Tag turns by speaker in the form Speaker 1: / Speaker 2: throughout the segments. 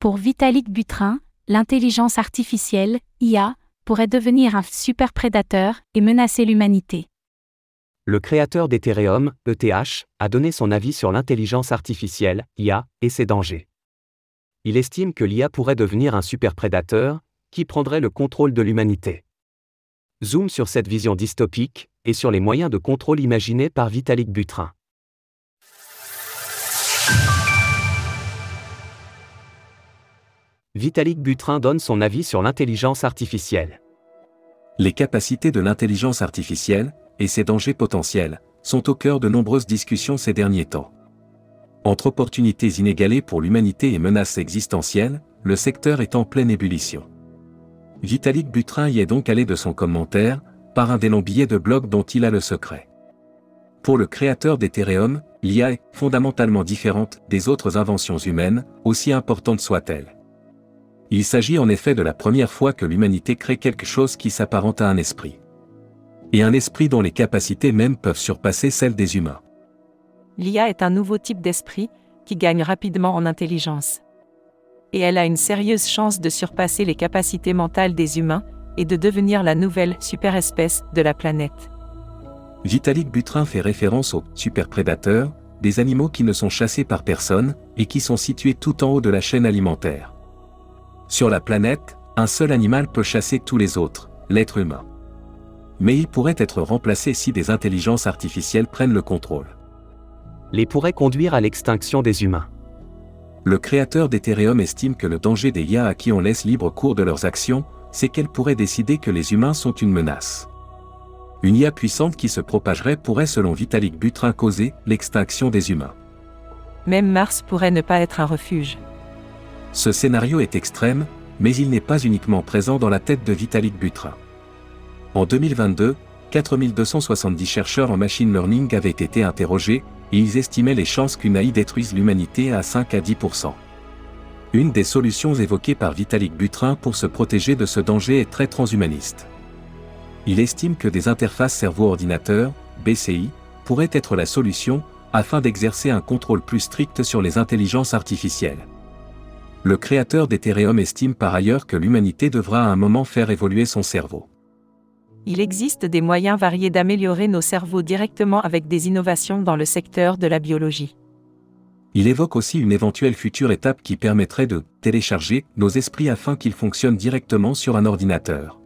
Speaker 1: Pour Vitalik Butrin, l'intelligence artificielle, IA, pourrait devenir un super prédateur et menacer l'humanité.
Speaker 2: Le créateur d'Ethereum, ETH, a donné son avis sur l'intelligence artificielle, IA, et ses dangers. Il estime que l'IA pourrait devenir un super prédateur, qui prendrait le contrôle de l'humanité. Zoom sur cette vision dystopique, et sur les moyens de contrôle imaginés par Vitalik Butrin. Vitalik Butrin donne son avis sur l'intelligence artificielle.
Speaker 3: Les capacités de l'intelligence artificielle, et ses dangers potentiels, sont au cœur de nombreuses discussions ces derniers temps. Entre opportunités inégalées pour l'humanité et menaces existentielles, le secteur est en pleine ébullition. Vitalik Butrin y est donc allé de son commentaire, par un des longs billets de blog dont il a le secret. Pour le créateur d'Ethereum, l'IA est fondamentalement différente des autres inventions humaines, aussi importantes soient-elles. Il s'agit en effet de la première fois que l'humanité crée quelque chose qui s'apparente à un esprit. Et un esprit dont les capacités même peuvent surpasser celles des humains.
Speaker 4: L'IA est un nouveau type d'esprit, qui gagne rapidement en intelligence. Et elle a une sérieuse chance de surpasser les capacités mentales des humains, et de devenir la nouvelle super-espèce de la planète.
Speaker 3: Vitalik Butrin fait référence aux superprédateurs, des animaux qui ne sont chassés par personne, et qui sont situés tout en haut de la chaîne alimentaire. Sur la planète, un seul animal peut chasser tous les autres, l'être humain. Mais il pourrait être remplacé si des intelligences artificielles prennent le contrôle.
Speaker 2: Les pourrait conduire à l'extinction des humains.
Speaker 3: Le créateur d'Ethereum estime que le danger des IA à qui on laisse libre cours de leurs actions, c'est qu'elles pourraient décider que les humains sont une menace. Une IA puissante qui se propagerait pourrait selon Vitalik Butrin causer l'extinction des humains.
Speaker 4: Même Mars pourrait ne pas être un refuge.
Speaker 3: Ce scénario est extrême, mais il n'est pas uniquement présent dans la tête de Vitalik Buterin. En 2022, 4270 chercheurs en machine learning avaient été interrogés, et ils estimaient les chances qu'une AI détruise l'humanité à 5 à 10%. Une des solutions évoquées par Vitalik Buterin pour se protéger de ce danger est très transhumaniste. Il estime que des interfaces cerveau-ordinateur, BCI, pourraient être la solution, afin d'exercer un contrôle plus strict sur les intelligences artificielles. Le créateur d'Ethereum estime par ailleurs que l'humanité devra à un moment faire évoluer son cerveau.
Speaker 4: Il existe des moyens variés d'améliorer nos cerveaux directement avec des innovations dans le secteur de la biologie.
Speaker 3: Il évoque aussi une éventuelle future étape qui permettrait de télécharger nos esprits afin qu'ils fonctionnent directement sur un ordinateur.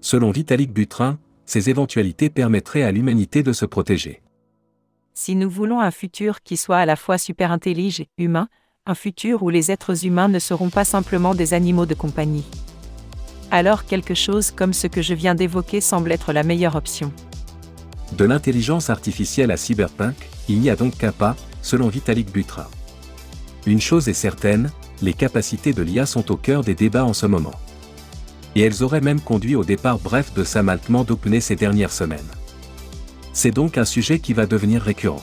Speaker 3: Selon Vitalik Butrin, ces éventualités permettraient à l'humanité de se protéger.
Speaker 4: Si nous voulons un futur qui soit à la fois super intelligent et humain, un futur où les êtres humains ne seront pas simplement des animaux de compagnie. Alors quelque chose comme ce que je viens d'évoquer semble être la meilleure option.
Speaker 3: De l'intelligence artificielle à cyberpunk, il n'y a donc qu'un pas, selon Vitalik Butra. Une chose est certaine, les capacités de l'IA sont au cœur des débats en ce moment. Et elles auraient même conduit au départ bref de Sam Altman d'OpenAI ces dernières semaines. C'est donc un sujet qui va devenir récurrent.